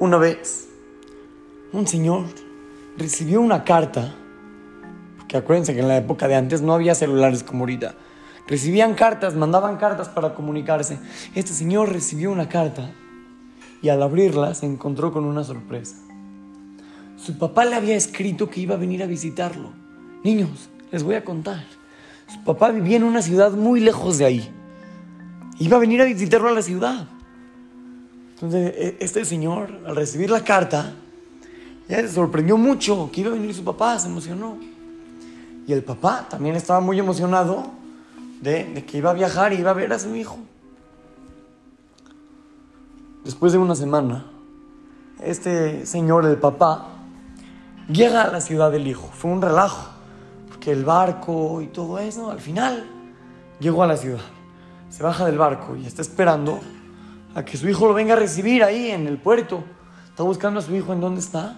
Una vez, un señor recibió una carta, que acuérdense que en la época de antes no había celulares como ahorita. Recibían cartas, mandaban cartas para comunicarse. Este señor recibió una carta y al abrirla se encontró con una sorpresa. Su papá le había escrito que iba a venir a visitarlo. Niños, les voy a contar. Su papá vivía en una ciudad muy lejos de ahí. Iba a venir a visitarlo a la ciudad. Entonces, e, este señor, al recibir la carta, se sorprendió mucho que iba a venir su papá, se emocionó. Y el papá también estaba muy emocionado de, que iba a viajar y iba a ver a su hijo. Después de una semana, este señor, el papá, llega a la ciudad del hijo. Fue un relajo, porque el barco y todo eso, al final, llegó a la ciudad. Se baja del barco y está esperando a que su hijo lo venga a recibir ahí en el puerto. Está buscando a su hijo en dónde está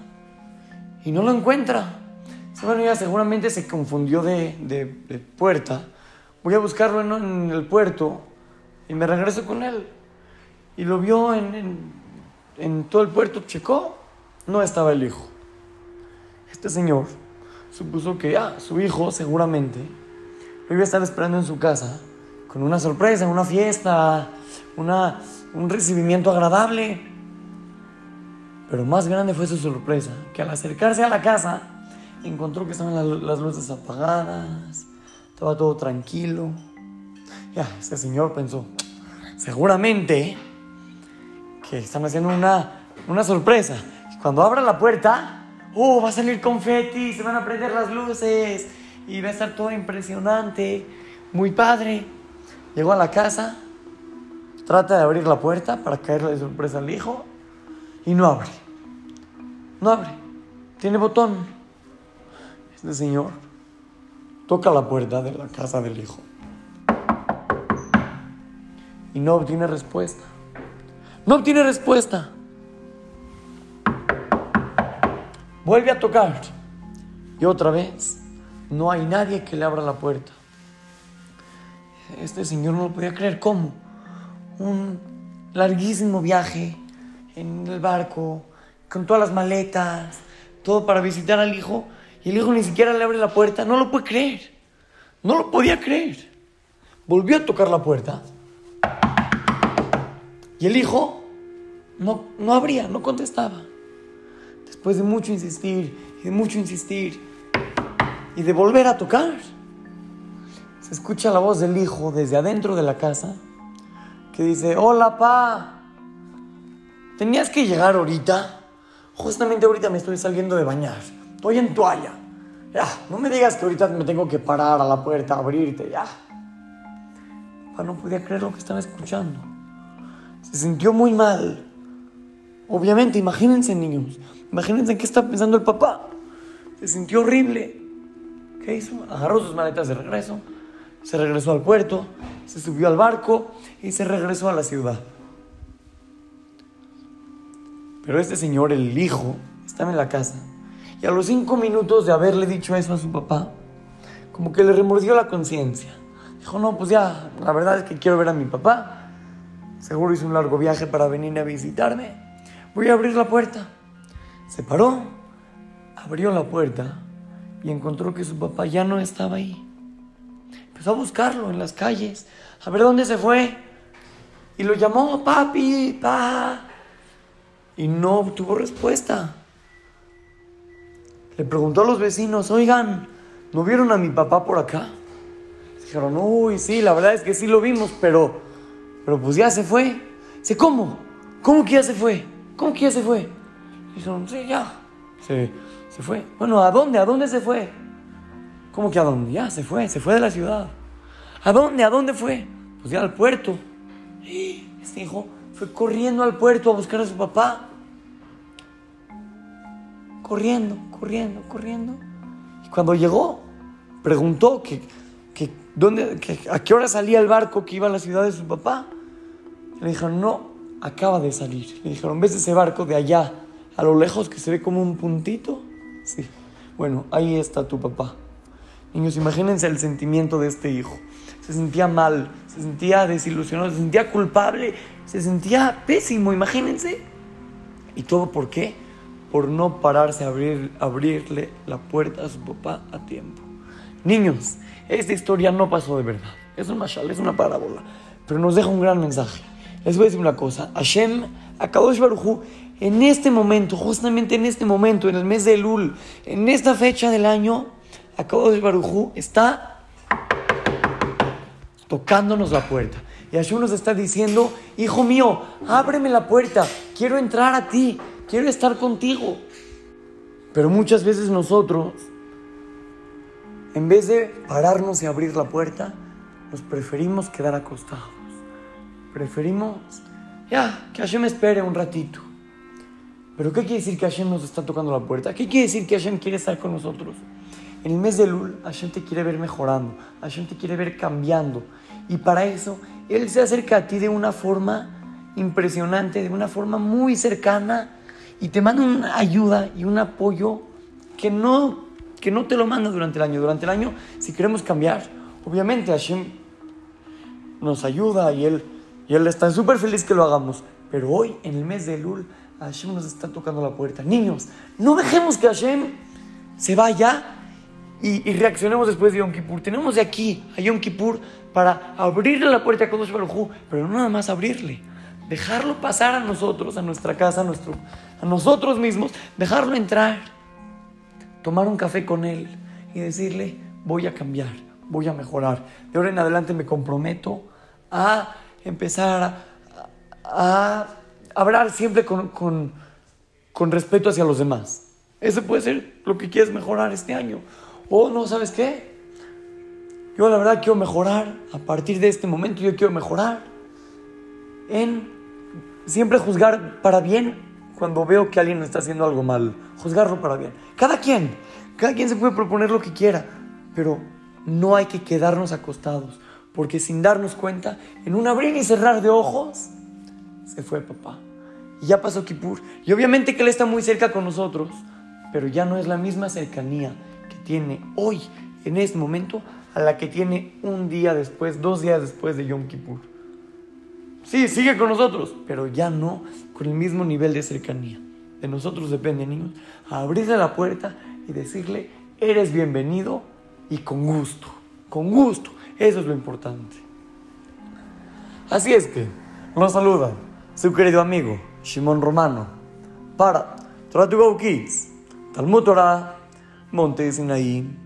y no lo encuentra. Bueno, ya seguramente se confundió de, puerta. Voy a buscarlo en, el puerto y me regreso con él. Y lo vio en, en todo el puerto, checó, no estaba el hijo. Este señor supuso que ah, su hijo seguramente lo iba a estar esperando en su casa con una sorpresa, una fiesta, una, un recibimiento agradable. Pero más grande fue su sorpresa, que al acercarse a la casa encontró que estaban las, luces apagadas, estaba todo tranquilo. Ya, ese señor pensó, seguramente que están haciendo una, una sorpresa. Cuando abra la puerta, oh, va a salir confeti, se van a prender las luces y va a estar todo impresionante, muy padre. Llegó a la casa, Trata de abrir la puerta para caerle de sorpresa al hijo y no abre. No abre. Tiene botón. Este señor toca la puerta de la casa del hijo y no obtiene respuesta. No obtiene respuesta. Vuelve a tocar y otra vez no hay nadie que le abra la puerta. Este señor no lo podía creer. ¿Cómo? Un larguísimo viaje en el barco, con todas las maletas, todo para visitar al hijo, y el hijo ni siquiera le abre la puerta, no lo puede creer, no lo podía creer. Volvió a tocar la puerta y el hijo no, no abría, no contestaba. Después de mucho insistir y de mucho insistir y de volver a tocar, se escucha la voz del hijo desde adentro de la casa que dice, hola pa, tenías que llegar ahorita. Justamente ahorita me estoy saliendo de bañar. Estoy en toalla. Ya, no me digas que ahorita me tengo que parar a la puerta, abrirte, ya. Pa no podía creer lo que estaba escuchando. Se sintió muy mal. Obviamente, imagínense niños, imagínense qué está pensando el papá. Se sintió horrible. ¿Qué hizo? Agarró sus maletas de regreso, se regresó al puerto, se subió al barco y se regresó a la ciudad. Pero este señor, el hijo, estaba en la casa. Y a los cinco minutos de haberle dicho eso a su papá, como que le remordió la conciencia. Dijo, no, pues ya, la verdad es que quiero ver a mi papá. Seguro hizo un largo viaje para venir a visitarme. Voy a abrir la puerta. Se paró, abrió la puerta y encontró que su papá ya no estaba ahí. Empezó a buscarlo en las calles, a ver dónde se fue. Y lo llamó, papi, pa. Y no obtuvo respuesta. Le preguntó a los vecinos, oigan, ¿no vieron a mi papá por acá? Dijeron, uy, sí, la verdad es que sí lo vimos, pero, pero pues ya se fue. Dice, ¿cómo? ¿Cómo que ya se fue? ¿Cómo que ya se fue? Dijeron, sí, ya. Se, se fue. Bueno, ¿a dónde? ¿A dónde se fue? ¿Cómo que a dónde? Ya, se fue, se fue de la ciudad. ¿A dónde? ¿A dónde fue? Pues ya al puerto. Este hijo fue corriendo al puerto a buscar a su papá. Corriendo, corriendo, corriendo. Y cuando llegó, preguntó que, dónde, a qué hora salía el barco que iba a la ciudad de su papá. Le dijeron, no, acaba de salir. Le dijeron, ¿ves ese barco de allá, a lo lejos, que se ve como un puntito? Sí. Bueno, ahí está tu papá. Niños, imagínense el sentimiento de este hijo se sentía mal, se sentía desilusionado, se sentía culpable, se sentía pésimo, imagínense. ¿Y todo por qué? Por no pararse a abrir, abrirle la puerta a su papá a tiempo. Niños, esta historia no pasó de verdad. Es un mashal, es una parábola. Pero nos deja un gran mensaje. Les voy a decir una cosa. Hashem, Akadosh Baruchu, en este momento, justamente en este momento, en el mes de Elul, en esta fecha del año, Akadosh Baruchu está tocándonos la puerta. Y Hashem nos está diciendo, hijo mío, ábreme la puerta, quiero entrar a ti, quiero estar contigo. Pero muchas veces nosotros, en vez de pararnos y abrir la puerta, nos preferimos quedar acostados. Preferimos, ya, que Hashem espere un ratito. Pero ¿qué quiere decir que Hashem nos está tocando la puerta? ¿Qué quiere decir que Hashem quiere estar con nosotros? En el mes de Lul, Hashem te quiere ver mejorando, Hashem te quiere ver cambiando. Y para eso, Él se acerca a ti de una forma impresionante, de una forma muy cercana, y te manda una ayuda y un apoyo que no, que no te lo manda durante el año. Durante el año, si queremos cambiar, obviamente Hashem nos ayuda y Él, y él está súper feliz que lo hagamos. Pero hoy, en el mes de Lul, Hashem nos está tocando la puerta. Niños, no dejemos que Hashem se vaya y, reaccionemos después de Yom Kippur. Tenemos de aquí a Yom Kippur para abrirle la puerta a Kodosh Baruj pero no nada más abrirle, dejarlo pasar a nosotros, a nuestra casa, a, nuestro, a nosotros mismos, dejarlo entrar, tomar un café con él y decirle, voy a cambiar, voy a mejorar. De ahora en adelante me comprometo a empezar a, hablar siempre con, con, con respeto hacia los demás. Ese puede ser lo que quieres mejorar este año. O no, ¿sabes qué? Yo la verdad quiero mejorar, a partir de este momento yo quiero mejorar en siempre juzgar para bien cuando veo que alguien está haciendo algo mal, juzgarlo para bien. Cada quien, cada quien se puede proponer lo que quiera, pero no hay que quedarnos acostados, porque sin darnos cuenta, en un abrir y cerrar de ojos, se fue papá. Y ya pasó Kipur. Y obviamente que él está muy cerca con nosotros, pero ya no es la misma cercanía tiene hoy, en este momento, a la que tiene un día después, dos días después de Yom Kippur. Sí, sigue con nosotros, pero ya no con el mismo nivel de cercanía. De nosotros depende, niños, abrirle la puerta y decirle, eres bienvenido y con gusto, con gusto. Eso es lo importante. Así es que, nos saluda su querido amigo Shimon Romano para Torah to Go Kids, Talmud Torah Monte Sinaí.